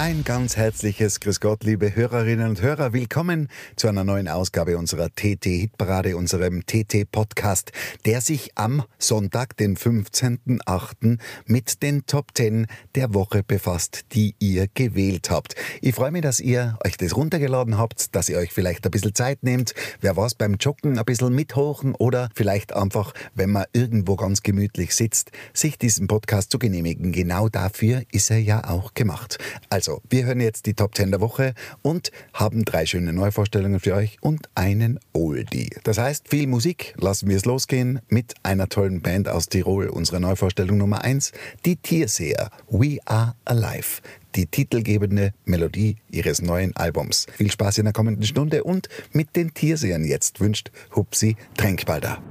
Ein ganz herzliches Grüß Gott, liebe Hörerinnen und Hörer. Willkommen zu einer neuen Ausgabe unserer TT-Hitparade, unserem TT-Podcast, der sich am Sonntag, den 15.08. mit den Top 10 der Woche befasst, die ihr gewählt habt. Ich freue mich, dass ihr euch das runtergeladen habt, dass ihr euch vielleicht ein bisschen Zeit nehmt. Wer was beim Joggen ein bisschen mithochen oder vielleicht einfach, wenn man irgendwo ganz gemütlich sitzt, sich diesen Podcast zu genehmigen. Genau dafür ist er ja auch gemacht. Also, wir hören jetzt die Top 10 der Woche und haben drei schöne Neuvorstellungen für euch und einen Oldie. Das heißt, viel Musik. Lassen wir es losgehen mit einer tollen Band aus Tirol. Unsere Neuvorstellung Nummer 1, die Tierseher. We Are Alive die titelgebende Melodie ihres neuen Albums. Viel Spaß in der kommenden Stunde und mit den Tiersehern jetzt wünscht Hupsi Tränkbalder.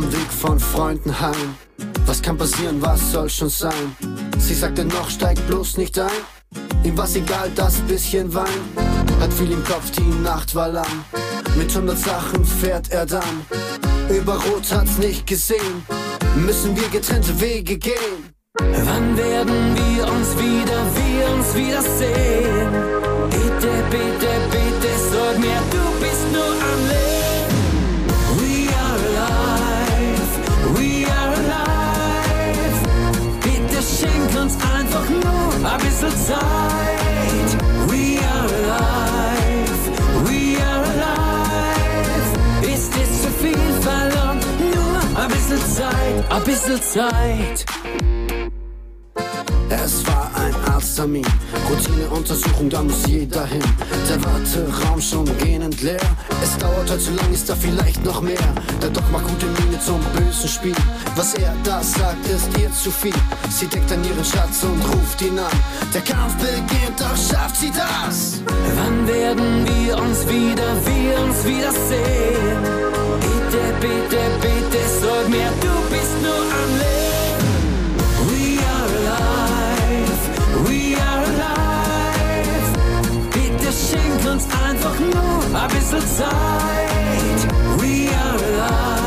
Am Weg von Freunden heim. Was kann passieren, was soll schon sein? Sie sagte noch, steig bloß nicht ein. Ihm war's egal, das bisschen Wein. Hat viel im Kopf, die Nacht war lang. Mit hundert Sachen fährt er dann. Über Rot hat's nicht gesehen. Müssen wir getrennte Wege gehen. Wann werden wir uns wieder, wir uns wiedersehen? Bitte, bitte, bitte, sag mir, du bist nur ein bisschen Zeit. We are alive, we are alive. Ist es zu viel verlangt? Nur ein bisschen Zeit, ein bisschen Zeit. Es war ein Arzttermin, Routineuntersuchung, da muss jeder hin. Der Warteraum schon gähnend leer. Es dauert heute zu lang, ist da vielleicht noch mehr. Der Doc macht gute Miene zum bösen Spiel. Was er da sagt, ist ihr zu viel. Sie deckt an ihren Schatz und ruft ihn an. Der Kampf beginnt, doch schafft sie das. Wann werden wir uns wieder, wir uns wiedersehen? Bitte, bitte, bitte, sag mir, du bist nur am Leben. We are alive, we are alive. Bitte schenk uns einfach nur ein bisschen Zeit. We are alive,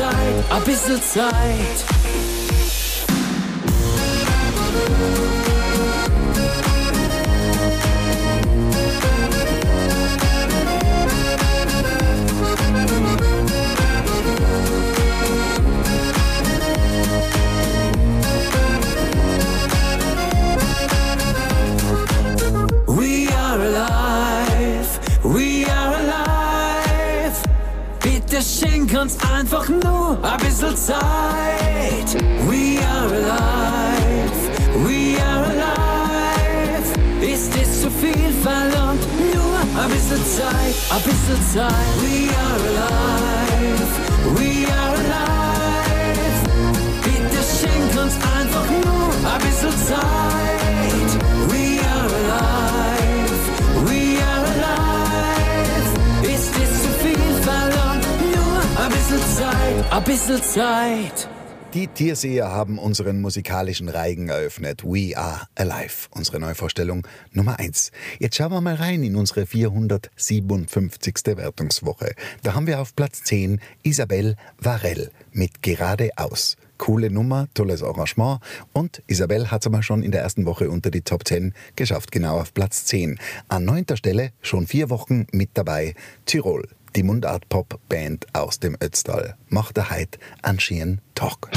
Zeit, ein bisschen Zeit. Uns einfach nur ein bisschen Zeit. We are alive, we are alive. Ist es zu viel verlangt? Nur ein bisschen Zeit, ein bisschen Zeit. We are alive, we are alive. Bitte schenk uns einfach nur ein bisschen Zeit. Bisschen Zeit, ein bisschen Zeit. Die Tierseher haben unseren musikalischen Reigen eröffnet. We are alive. Unsere Neuvorstellung Nummer 1. Jetzt schauen wir mal rein in unsere 457. Wertungswoche. Da haben wir auf Platz 10 Isabelle Varell mit Geradeaus. Coole Nummer, tolles Arrangement und Isabelle hat es aber schon in der ersten Woche unter die Top 10 geschafft, genau auf Platz 10. An neunter Stelle schon vier Wochen mit dabei Tirol. Die Mundart-Pop-Band aus dem Ötztal macht heute einen schönen Talk.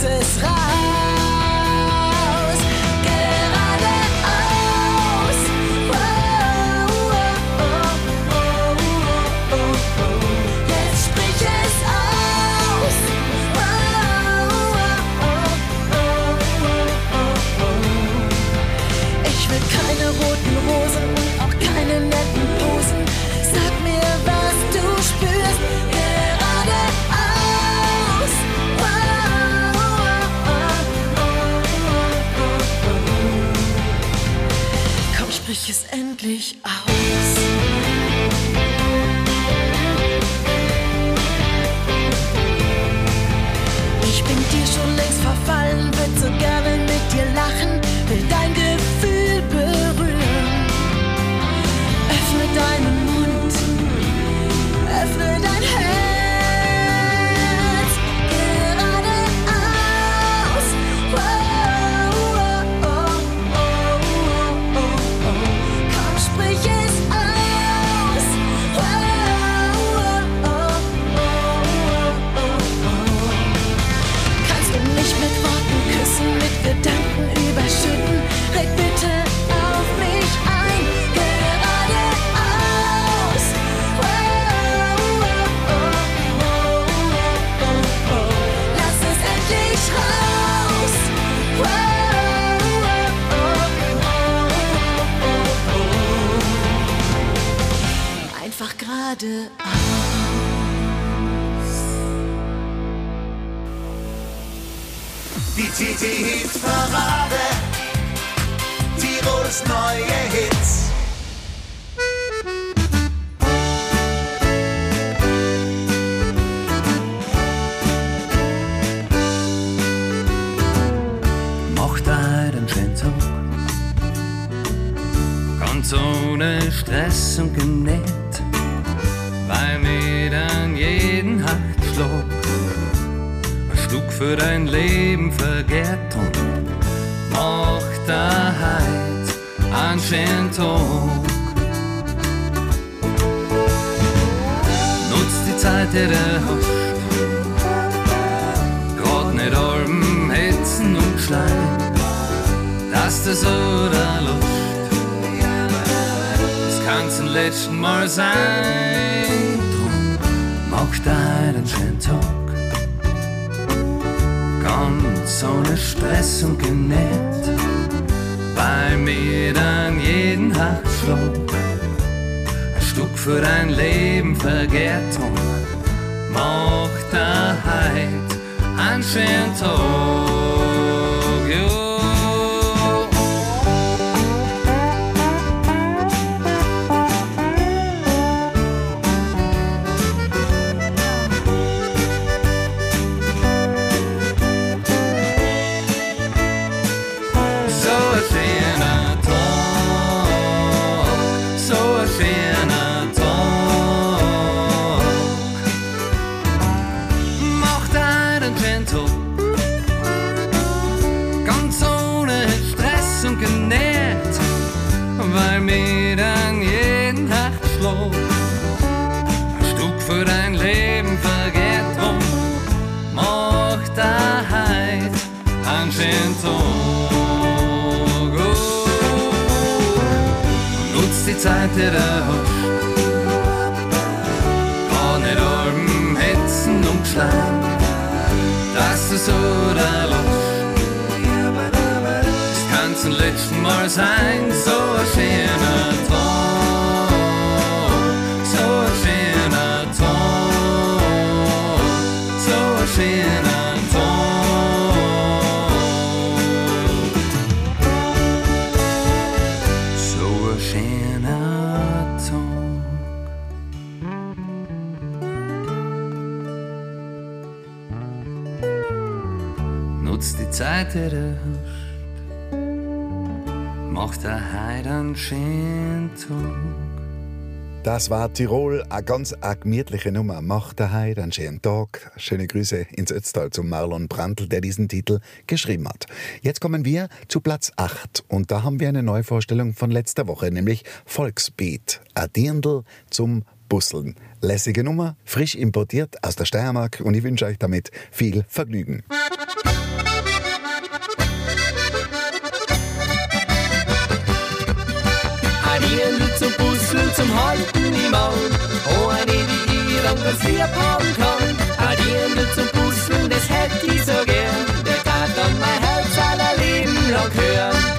ce ich es endlich ab. geradeaus. Die TT-Hit-Parade, Tirols neue Hits. ohne Stress und Genäht drei Metern jeden Hachtschlag. Ein Schluck für dein Leben vergehrt und macht da heut einen schönen Tag. Nutz die Zeit, die du hast. Grad nicht allem hetzen und schleim, dass du so da lust kann's ein letzten Mal sein macht deinen schönen Tag. Ganz ohne Stress und genäht, bei mir dann jeden Herzschlag. Ein Stück für dein Leben vergehrt und macht der Heid einen schönen Tag. Das war Tirol, eine ganz eine gemütliche Nummer. Macht daheim einen schönen Tag. Schöne Grüße ins Ötztal zum Marlon Brandl, der diesen Titel geschrieben hat. Jetzt kommen wir zu Platz 8 und da haben wir eine Neuvorstellung von letzter Woche, nämlich Volksbeat. Ein Dirndl zum Busseln. Lässige Nummer, frisch importiert aus der Steiermark und ich wünsche euch damit viel Vergnügen. Adierende zum Busseln, zum Halten im Maul. Oh, eine, die ihr Lieb haben kann. Adierende zum Busseln, das hätte ich so gern. Der tat dann mein Herz aller Leben lang hören.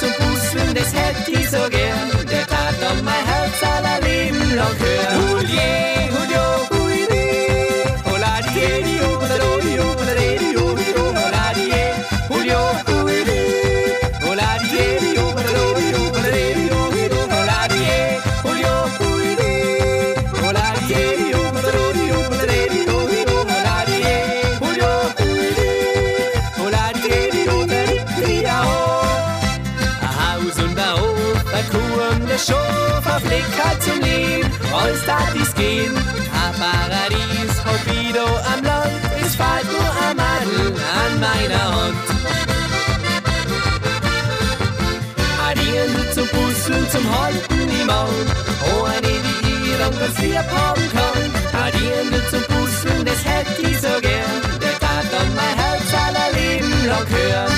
Zum Busseln, das hätte ich so gern. Der tat dann mein Herz aller Leben lang hören. Dies gehen. Ein Paradies, hab wieder am Land, es fällt nur ein Madel an meiner Hand. Adierende zum Busseln, zum Halten im Maul, oh, eine, die ihr dann ganz lieb haben kann. Adierende zum Busseln, das hätte ich so gern, der tat dann mein Herz aller Leben lang hören.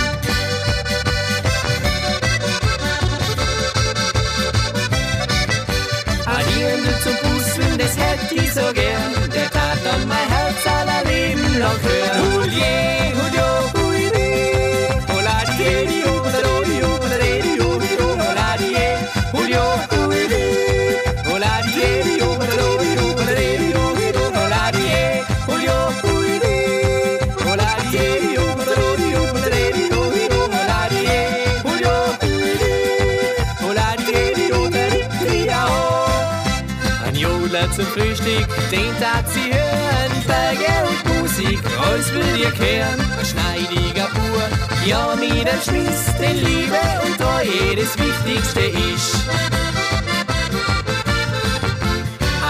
Den tat sie hören. Berge und Musik, alles will ihr kehren. Ein schneidiger Bur, ja, mit dem Schmiss, den Liebe und Treue das Wichtigste ist.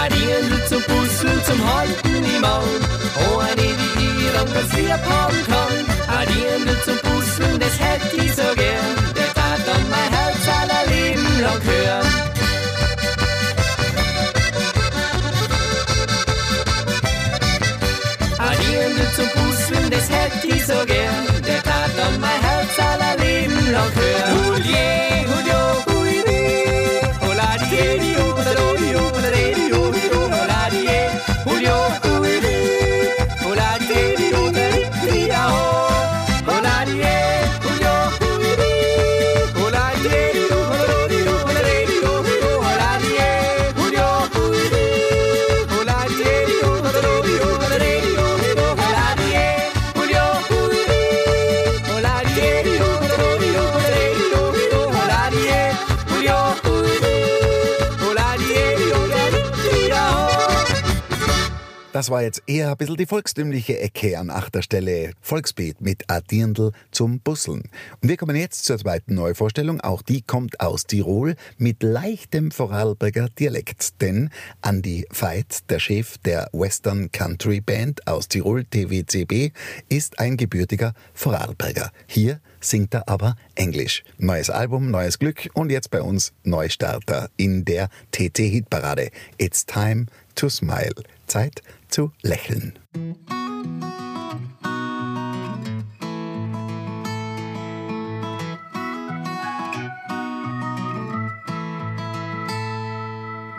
Adierende zum Busseln, zum Halten im Maul. Oh, eine, die ihr am ganz lieb haben kann. Adierende zum Busseln, das hätte ich so gern. Dann mein Herz aller Leben lang hören. Das war jetzt eher ein bisschen die volkstümliche Ecke an achter Stelle. Volksbeet mit a Dirndl zum Busseln. Und wir kommen jetzt zur zweiten Neuvorstellung. Auch die kommt aus Tirol mit leichtem Vorarlberger Dialekt. Denn Andy Veit, der Chef der Western Country Band aus Tirol, TWCB, ist ein gebürtiger Vorarlberger. Hier singt er aber Englisch. Neues Album, neues Glück und jetzt bei uns Neustarter in der TT-Hitparade. It's time to smile. Zeit zu lächeln.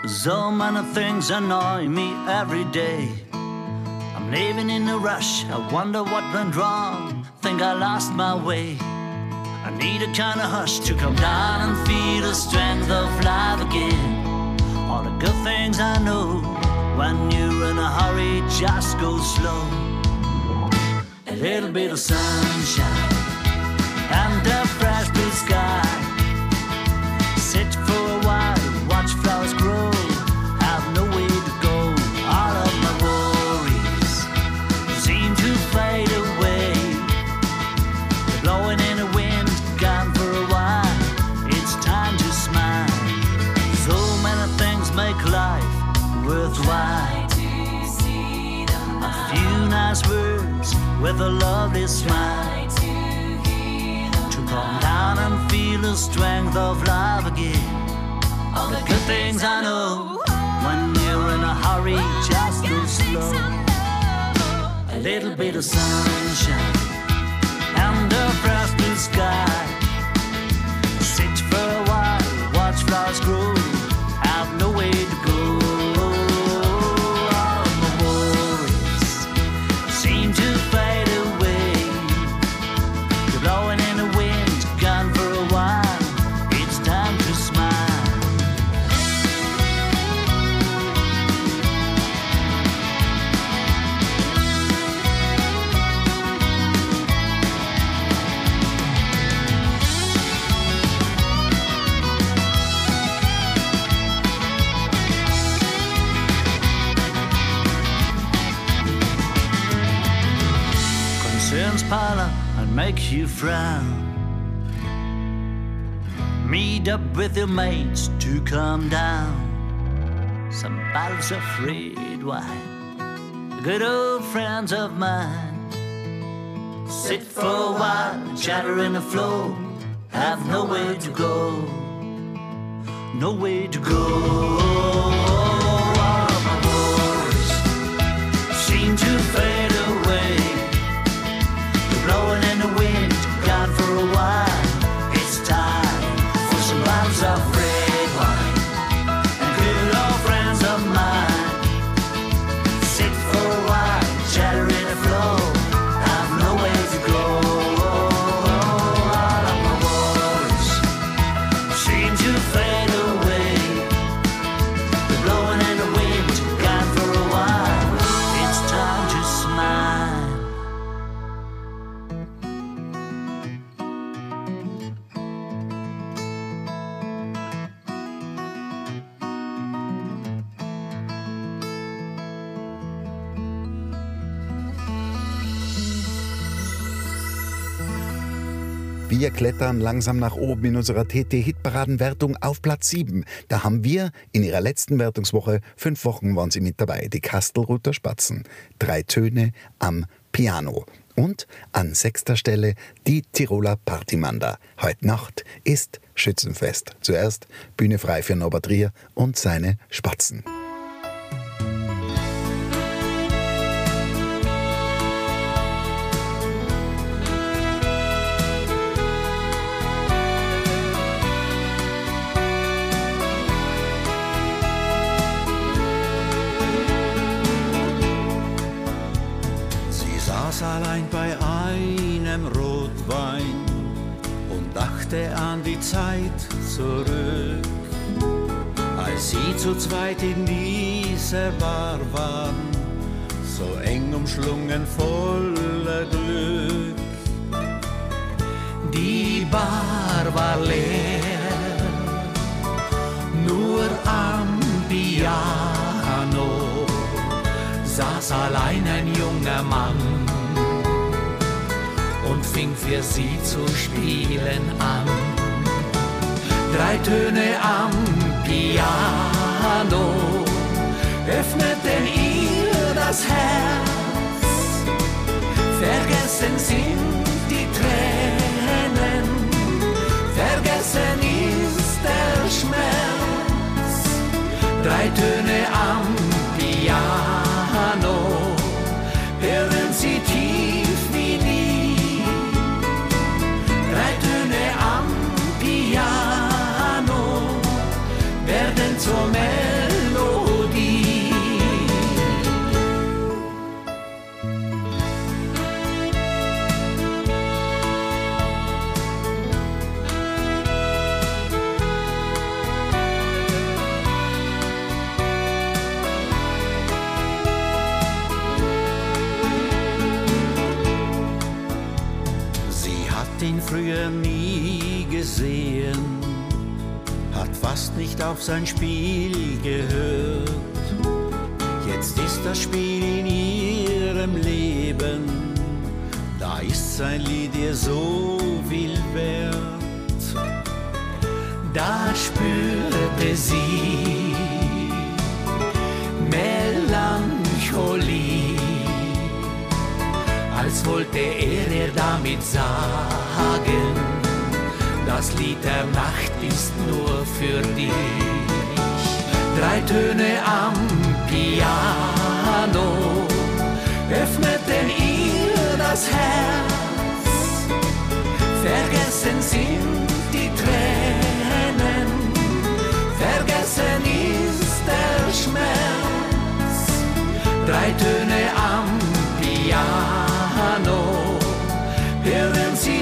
So many things annoy me every day. I'm living in a rush, I wonder what went wrong. Think I lost my way. I need a kind of hush to come down and feel the strength of life again. All the good things I know. When you're in a hurry, just go slow. A little bit of sunshine and a fresh blue sky. Worthwhile. A few nice words with a lovely smile. To calm down and feel the strength of life again. All the good things I know. When you're in a hurry, just go slow. A little bit of sunshine and a blue sky. Sit for a while, watch flowers grow. Frown. Meet up with your mates to calm down. Some bottles of afraid, wine, Good old friends of mine. Sit for a while, chatter in the flow. Have nowhere to go. Nowhere to go. Wir klettern langsam nach oben in unserer TT-Hitparadenwertung auf Platz 7. Da haben wir in ihrer letzten Wertungswoche, fünf Wochen waren sie mit dabei, die Kastelruther Spatzen. Drei Töne am Piano. Und an sechster Stelle die Tiroler Partymanda. Heute Nacht ist Schützenfest. Zuerst Bühne frei für Norbert Rier und seine Spatzen. Allein bei einem Rotwein und dachte an die Zeit zurück, als sie zu zweit in dieser Bar waren, so eng umschlungen voller Glück. Die Bar war leer, nur am Piano saß allein ein junger Mann fing für sie zu spielen an. Drei Töne am Piano öffneten ihr das Herz. Vergessen sind die Tränen, vergessen ist der Schmerz. Drei Töne am werden nicht auf sein Spiel gehört. Jetzt ist das Spiel in ihrem Leben, da ist sein Lied ihr so viel wert. Da spürte sie Melancholie, als wollte er ihr damit sagen, das Lied der Nacht ist nur für dich. Drei Töne am Piano öffneten ihr das Herz. Vergessen sind die Tränen, vergessen ist der Schmerz. Drei Töne am Piano, hören sie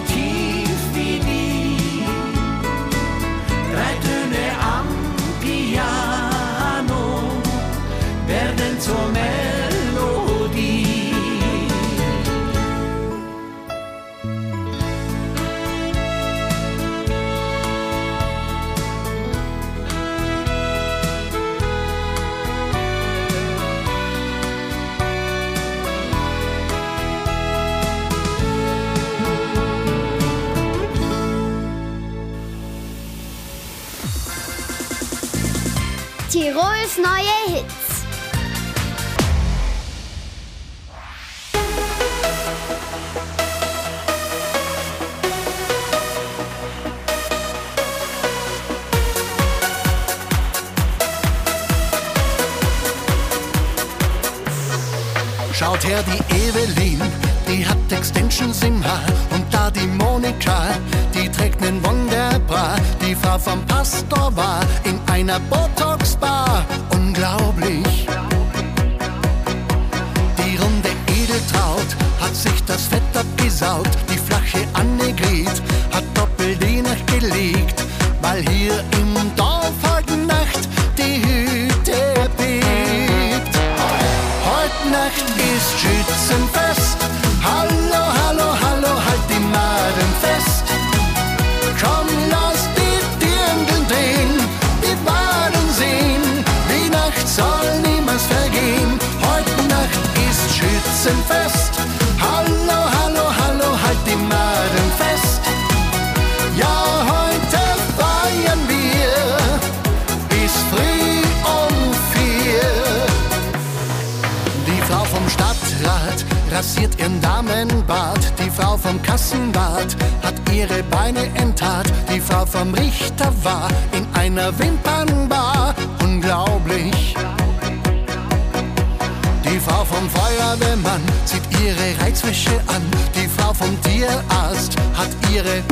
Neue Hits. Schaut her, die Evelyn, die hat Extensions im Haar. Und da die Monika, die trägt nen Wunderbra. Die Frau vom Pastor war in einer Botox-Bar. Unglaublich. Die runde Edeltraut hat sich das Fett abgesaugt. Die flache Annegret hat doppelt die Nacht gelegt. Weil hier im Damenbart. Die Frau vom Kassenbad hat ihre Beine enttat. Die Frau vom Richter war in einer Wimpernbar. Unglaublich. Die Frau vom Feuerwehrmann zieht ihre Reizwäsche an. Die Frau vom Tierarzt hat ihre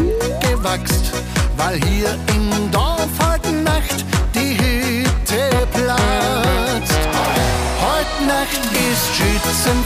gewachst, weil hier im Dorf heute Nacht die Hütte platzt. Heute Nacht ist Schützenfest.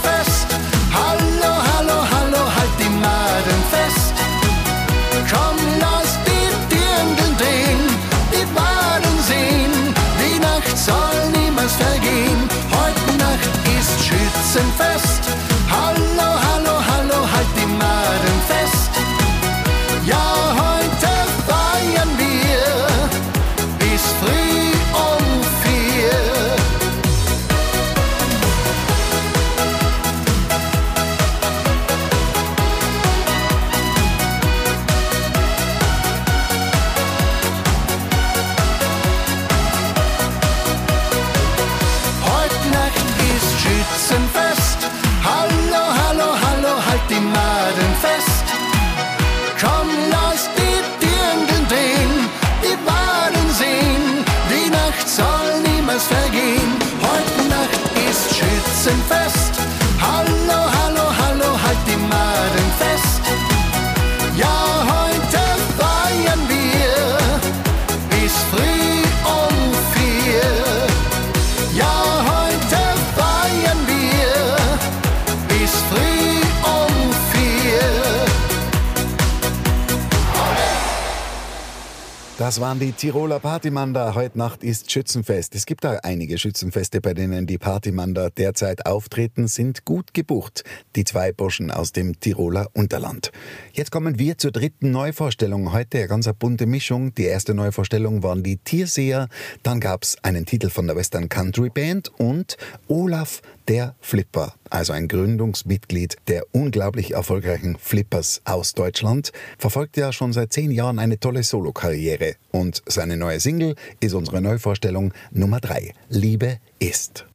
Das waren die Tiroler Partymander. Heute Nacht ist Schützenfest. Es gibt da einige Schützenfeste, bei denen die Partymander derzeit auftreten, sind gut gebucht. Die zwei Burschen aus dem Tiroler Unterland. Jetzt kommen wir zur dritten Neuvorstellung. Heute eine ganz bunte Mischung. Die erste Neuvorstellung waren die Tierseher. Dann gab's einen Titel von der Western Country Band und Olaf der Flipper, also ein Gründungsmitglied der unglaublich erfolgreichen Flippers aus Deutschland, verfolgt ja schon seit zehn Jahren eine tolle Solokarriere. Und seine neue Single ist unsere Neuvorstellung Nummer drei. Liebe ist.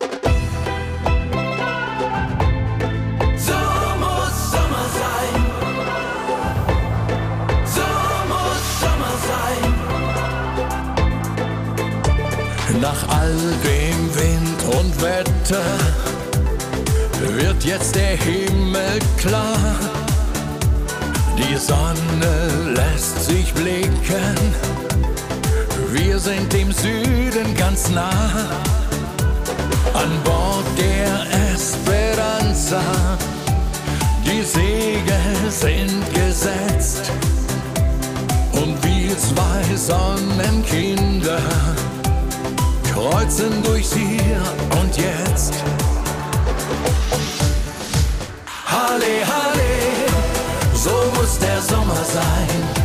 Nach all dem Wind und Wetter wird jetzt der Himmel klar. Die Sonne lässt sich blicken. Wir sind im Süden ganz nah. An Bord der Esperanza. Die Segel sind gesetzt. Und wir zwei Sonnenkinder kreuzen durchs Hier und Jetzt. Halle, Halle, so muss der Sommer sein.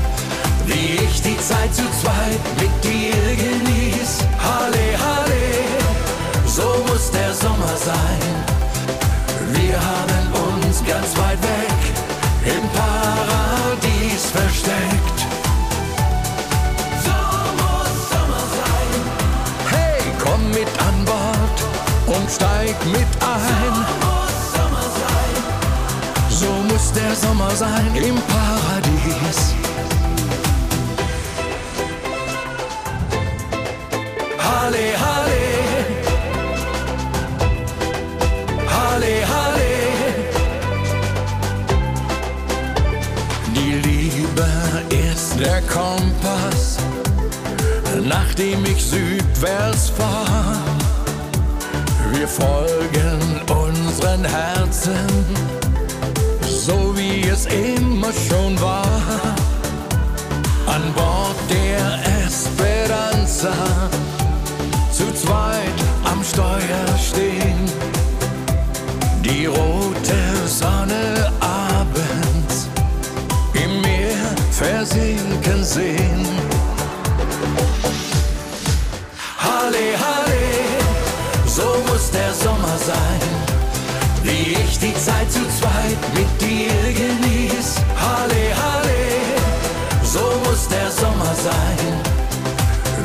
Wie ich die Zeit zu zweit sein. Wir haben uns ganz weit weg im Paradies versteckt. So muss Sommer sein. Hey, komm mit an Bord und steig mit ein. So muss der Sommer sein im Paradies. Halle, Halle, der Kompass, nach dem ich südwärts fahr. Wir folgen unseren Herzen, so wie es immer schon war. An Bord der Esperanza, zu zweit am Steuer stehen. Die rote Sonne versinken sehen. Halle, Halle, so muss der Sommer sein. Wie ich die Zeit zu zweit mit dir genieß. Halle, Halle, so muss der Sommer sein.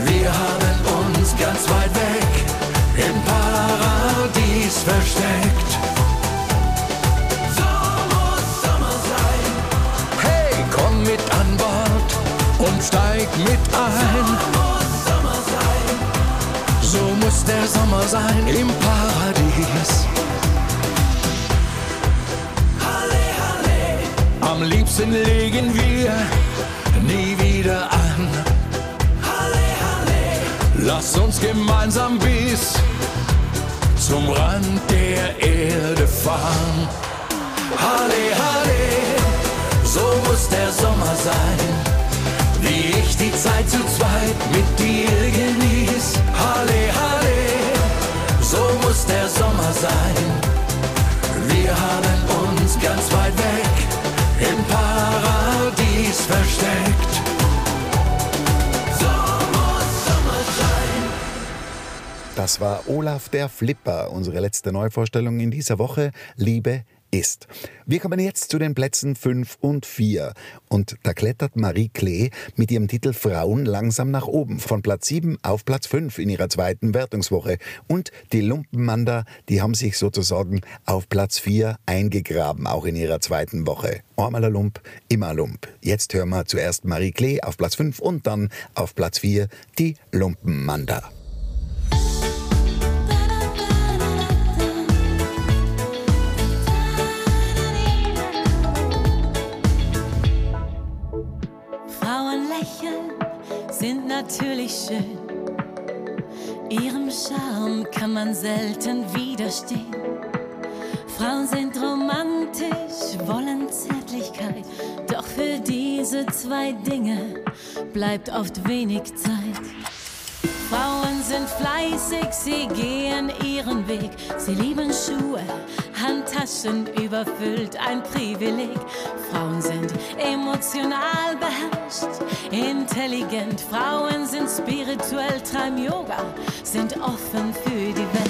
Wir haben uns ganz weit weg im Paradies versteckt. Steig mit ein. So muss der Sommer sein im Paradies. Am liebsten legen wir nie wieder an. Lass uns gemeinsam bis zum Rand der Erde fahren. Halle, Halle, so muss der Sommer sein. Wie ich die Zeit zu zweit mit dir genieß. Halle, Halle, so muss der Sommer sein. Wir haben uns ganz weit weg im Paradies versteckt. So muss Sommer sein. Das war Olaf der Flipper, unsere letzte Neuvorstellung in dieser Woche. Liebe ist. Wir kommen jetzt zu den Plätzen 5 und 4. Und da klettert Marie Klee mit ihrem Titel Frauen langsam nach oben. Von Platz 7 auf Platz 5 in ihrer zweiten Wertungswoche. Und die Lumpenmander, die haben sich sozusagen auf Platz 4 eingegraben, auch in ihrer zweiten Woche. Einmal ein Lump, immer Lump. Jetzt hören wir zuerst Marie Klee auf Platz 5 und dann auf Platz 4 die Lumpenmander. natürlich schön. Ihrem Charme kann man selten widerstehen. Frauen sind romantisch, wollen Zärtlichkeit. Doch für diese zwei Dinge bleibt oft wenig Zeit. Frauen fleißig, sie gehen ihren Weg. Sie lieben Schuhe, Handtaschen überfüllt, ein Privileg. Frauen sind emotional beherrscht, intelligent. Frauen sind spirituell, treiben Yoga, sind offen für die Welt.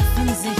offen sich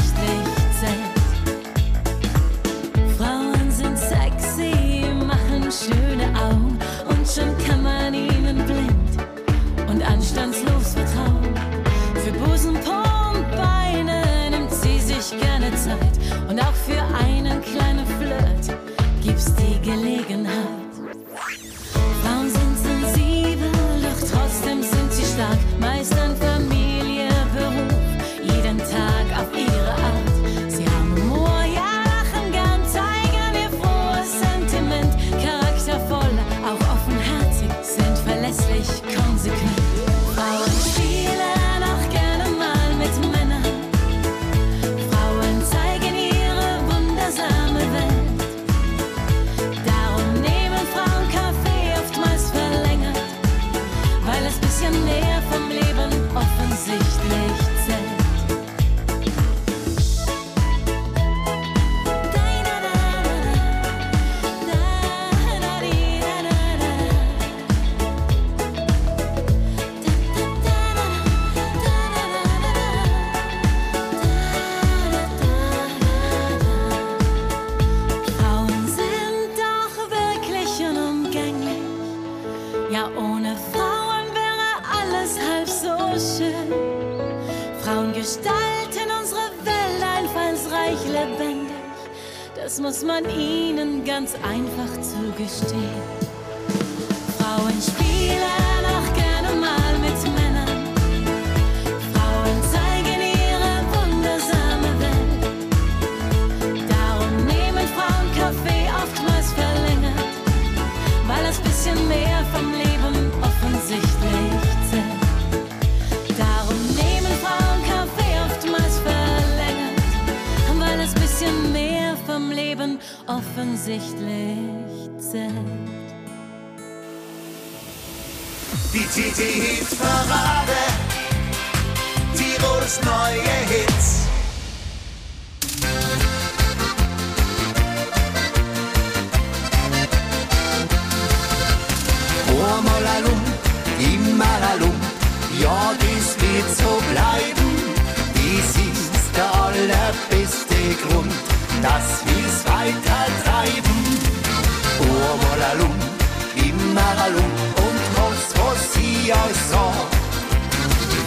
die äußern,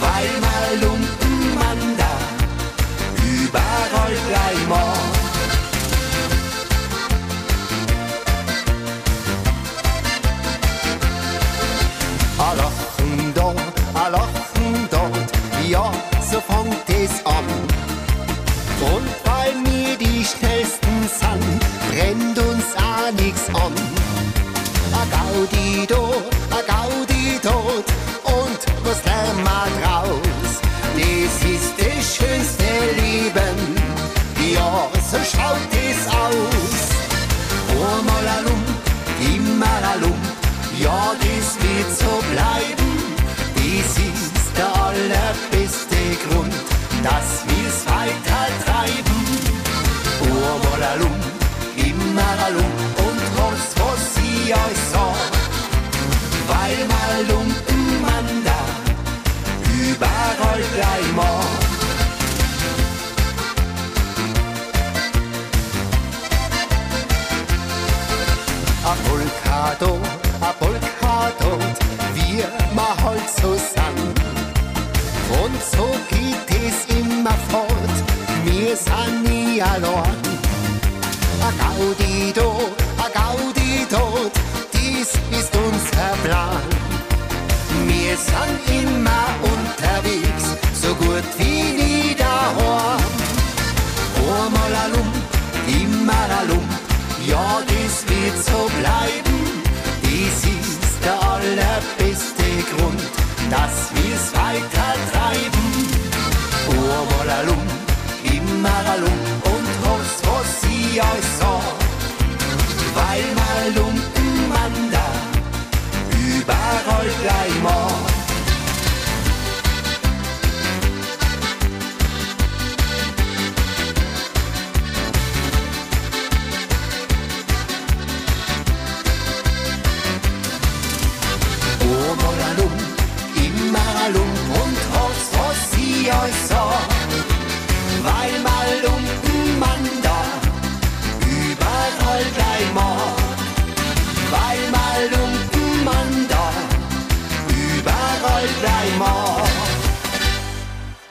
weil mal lumpen man da überall gleich mal. Alochen dort, Alochen dort, ja, so fängt es an. Und bei mir die schnellsten Sand brennt uns a nix an. A Gaudi dort, Polkadot, a wir machen zusammen. Und so geht es immer fort, wir sind nie allein. A Gaudi dort, a Gaudi dort, dies ist unser Plan. Wir sind immer unterwegs, so gut wie nie daheim. Einmal a Lump, immer a Lump, ja, das wird so bleiben. Das ist der allerbeste Grund, dass wir's weiter treiben. Urwalalum, immer alum und was, was ich euch sag. Weil mal Lumpen man da überall gleich mag. Euch sag. Weil mal Lumpen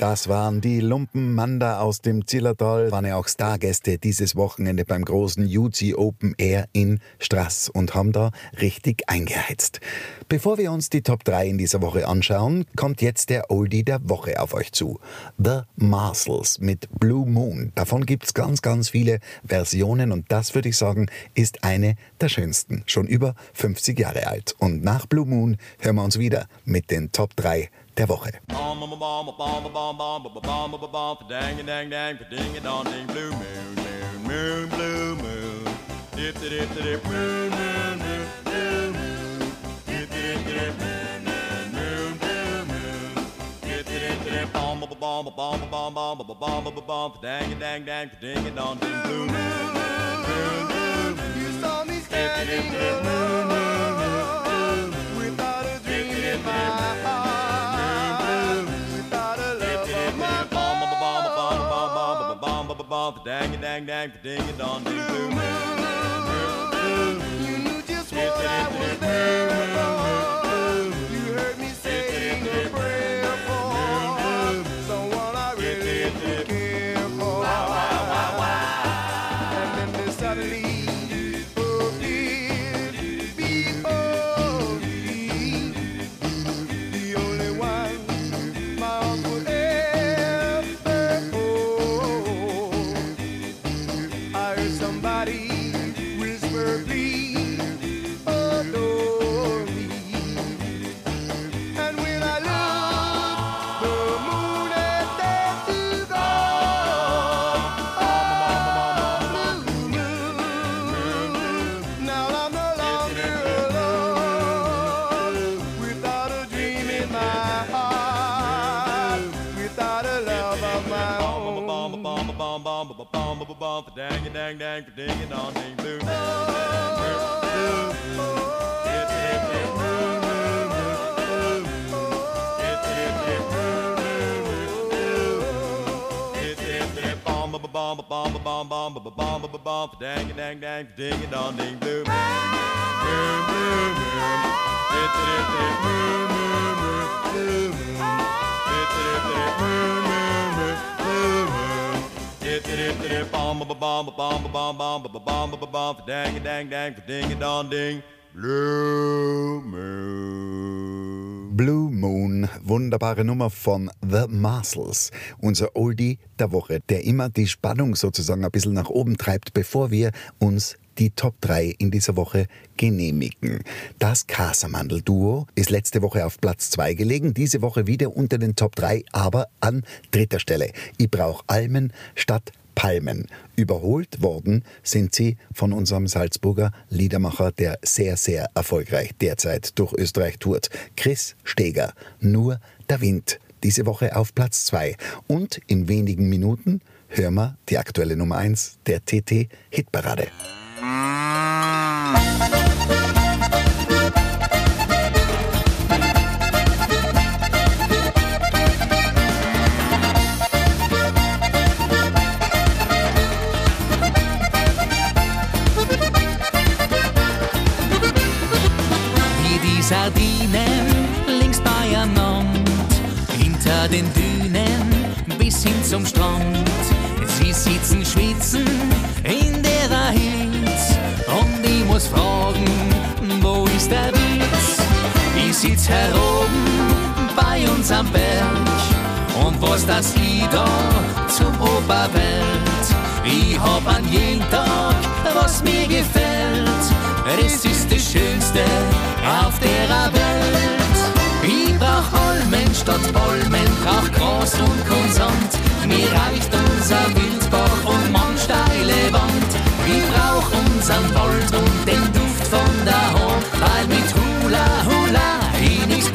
Das waren die Lumpenmanda aus dem Zillertal, waren ja auch Stargäste dieses Wochenende beim großen UC Open Air in Strass und haben da richtig eingeheizt. Bevor wir uns die Top 3 in dieser Woche anschauen, kommt jetzt der Oldie der Woche auf euch zu. The Marshalls mit Blue Moon. Davon gibt's ganz, ganz viele Versionen und das würde ich sagen, ist eine der schönsten. Schon über 50 Jahre alt. Und nach Blue Moon hören wir uns wieder mit den Top 3 der Woche. You saw me standing alone without a dream in my heart. Dang dang dang, ding it on ding blue moon. You knew just what I was there for. You heard me saying a prayer Dang it, dang, dang, ding it on, ding, blue. Dang it, dang, dang, ding it on, ding, blue. Moon, blue, moon. Dip, dip, dip, moon, moon, moon, blue moon. Dip, dip, dip, moon, moon, moon, blue moon. Blue moon. Blue Moon, wunderbare Nummer von The Marshalls, unser Oldie der Woche, der immer die Spannung sozusagen ein bisschen nach oben treibt, bevor wir uns die Top 3 in dieser Woche genehmigen. Das Casamandel-Duo ist letzte Woche auf Platz 2 gelegen, diese Woche wieder unter den Top 3, aber an dritter Stelle. Ich brauche Almen statt Palmen. Überholt worden sind sie von unserem Salzburger Liedermacher, der sehr, sehr erfolgreich derzeit durch Österreich tourt. Chris Steger, nur der Wind. Diese Woche auf Platz 2. Und in wenigen Minuten hören wir die aktuelle Nummer 1 der TT Hitparade. Zum Strand. Sie sitzen schwitzen in der Hitze und ich muss fragen, wo ist der Witz? Ich sitz heroben bei uns am Berg und was das ich da zum Oberwelt? Ich hab an jeden Tag was mir gefällt, das ist das Schönste auf der Welt. Ich brauch Almen statt Palmen, brauch Gras und Konsant. Mir reicht unser Wildbach und man steile Wand. Ich brauch unseren Wald und den Duft von der Hand, weil mit Hula Hula ich nichts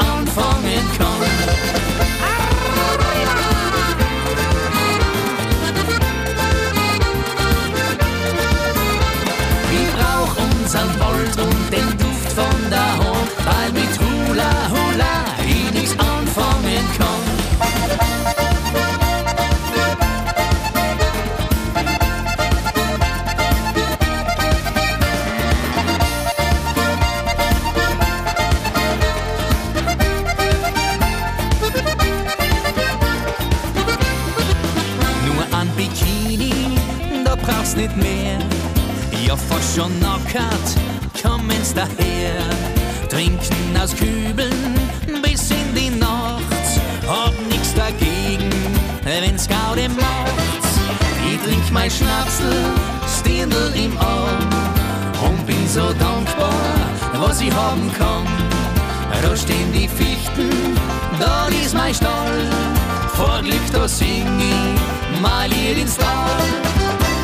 Mein Schnapsel, Stirndl im Arm. Und bin so dankbar, was ich haben kann. Da stehen die Fichten, da ist mein Stall. Vor Glück, da sing ich mein Lied ins Tal.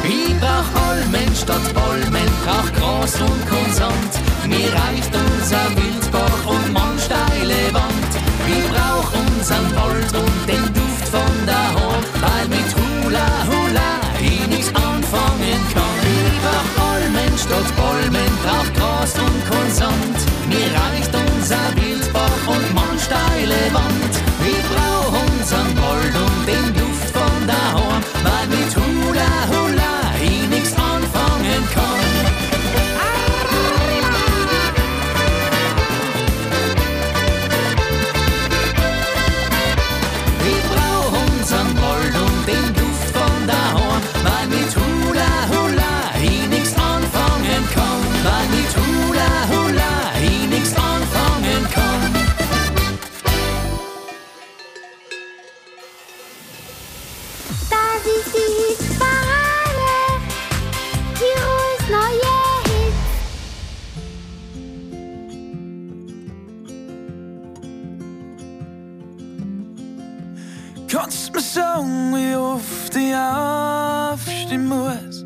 Ich brauch Almen statt Palmen, brauch Gras und Konsant. Mir reicht unser Wildbach und man steile Wand. Ich brauch unseren Wald und den Duft von der Hand, Statt Palmen, brauch Gras und Konsant. Mir reicht unser Wildbach und man steile Wand. Aufstehen muss,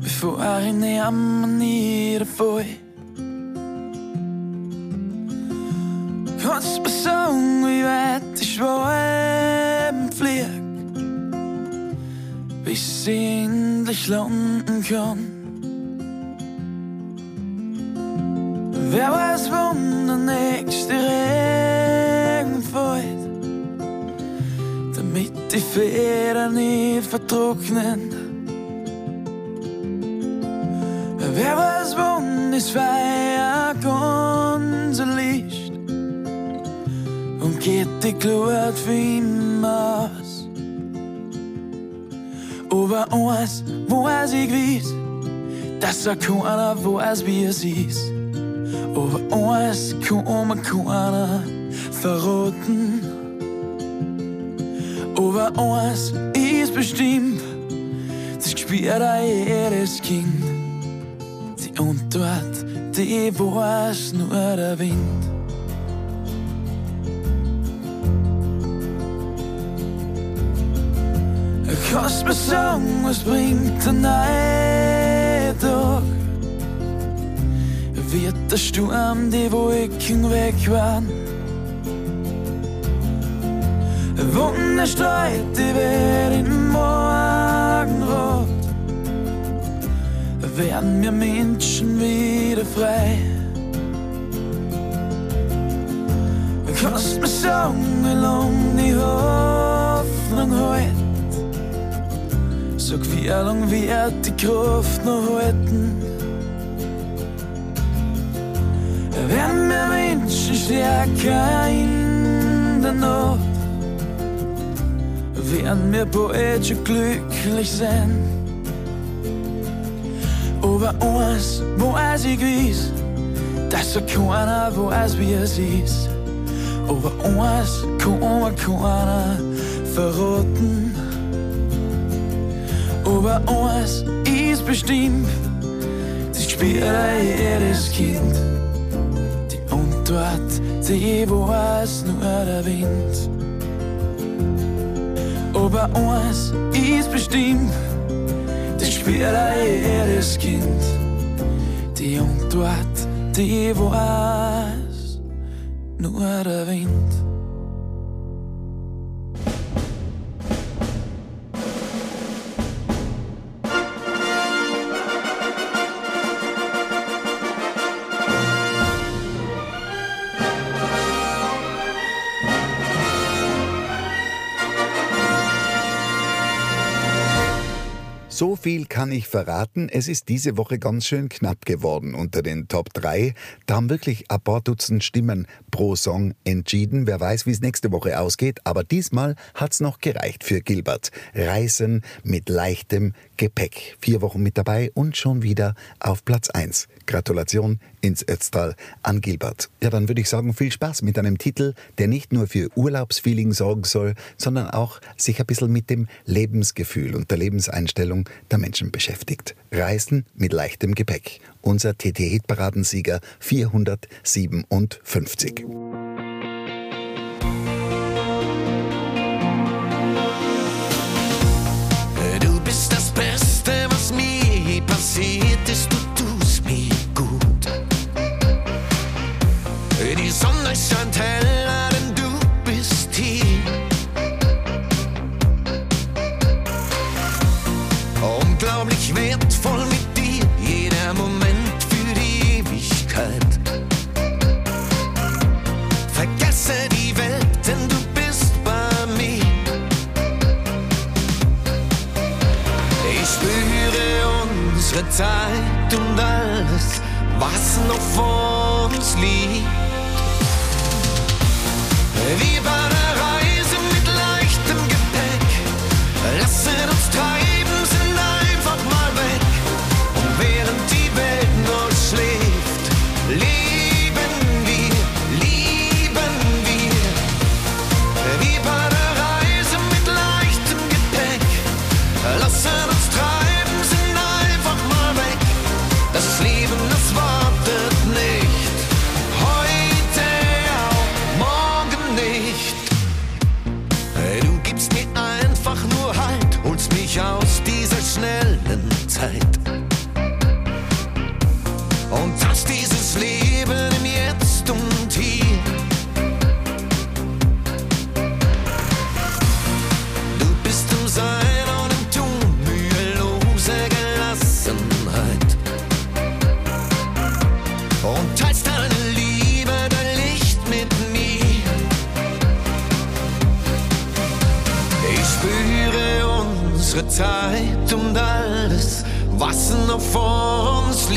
bevor ich nehme niederfall? Kannst mir sagen, wie weit ich schweben flieg, bis ich endlich landen kann? Wer weiß, wann der nächste Regen die Federn nicht vertrocknen. Wer weiß, wann das Feuer ganz erlischt und geht die Glut für immer aus. Aber eins weiß ich gewiss, dass er keiner weiß, wie es ist. Aber eins kann mir keiner eins ist bestimmt, das spürt auch jedes Kind. Die Antwort, die weiß nur der Wind. Kannst mir sagen, was bringt der Tag? Wird der Sturm die Wolken wegwahren? Wunderstreit, die wird im Morgenrot. Werden wir Menschen wieder frei? Kannst mir sagen, wie lang die Hoffnung hält? Sag, wie lang wird die Kraft noch halten? Werden wir Menschen stärker in wir bald schon glücklich sein. Aber eins weiß ich gewiss, dass so keiner weiß, wie es ist. Aber kann mir keiner verraten. Aber eins ist bestimmt, sie spielt jedes Kind. Die Antwort, die weiß nur der Wind. Aber eins ist bestimmt, das spielt jedes Kind. Die Antwort, die weiß nur der Wind. Viel kann ich verraten. Es ist diese Woche ganz schön knapp geworden unter den Top 3. Da haben wirklich ein paar Dutzend Stimmen pro Song entschieden. Wer weiß, wie es nächste Woche ausgeht. Aber diesmal hat's noch gereicht für Gilbert. Reisen mit leichtem Gepäck. Vier Wochen mit dabei und schon wieder auf Platz 1. Gratulation ins Ötztal an Gilbert. Ja, dann würde ich sagen, viel Spaß mit einem Titel, der nicht nur für Urlaubsfeeling sorgen soll, sondern auch sich ein bisschen mit dem Lebensgefühl und der Lebenseinstellung der Menschen beschäftigt. Reisen mit leichtem Gepäck. Unser TT-Hitparadensieger 457. was noch vor uns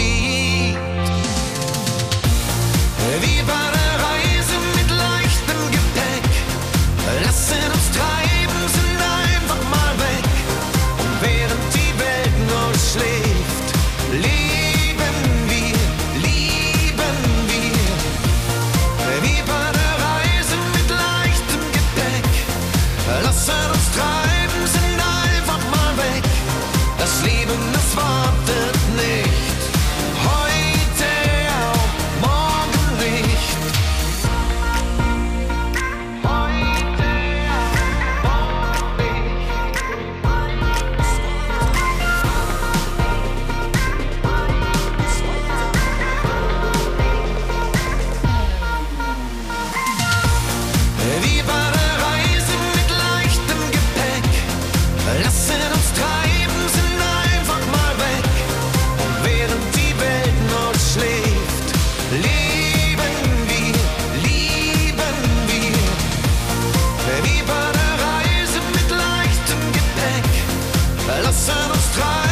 Lass an uns treiben.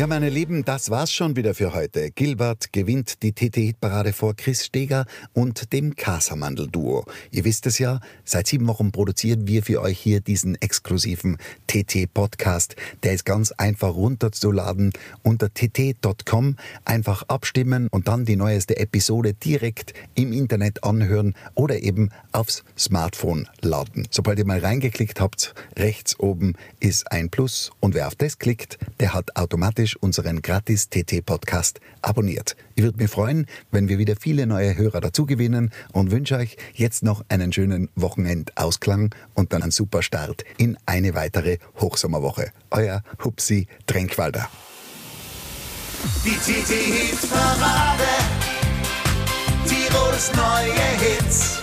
Ja, meine Lieben, das war's schon wieder für heute. Gilbert gewinnt die TT-Hitparade vor Chris Steger und dem Casamandel-Duo. Ihr wisst es ja, seit sieben Wochen produzieren wir für euch hier diesen exklusiven TT-Podcast. Der ist ganz einfach runterzuladen unter tt.com. Einfach abstimmen und dann die neueste Episode direkt im Internet anhören oder eben aufs Smartphone laden. Sobald ihr mal reingeklickt habt, rechts oben ist ein Plus und wer auf das klickt, der hat automatisch unseren gratis TT-Podcast abonniert. Ich würde mich freuen, wenn wir wieder viele neue Hörer dazu gewinnen und wünsche euch jetzt noch einen schönen Wochenendausklang und dann einen super Start in eine weitere Hochsommerwoche. Euer Hupsi Tränkwalder. Die TT-Hit-Parade. Tirols neue Hits.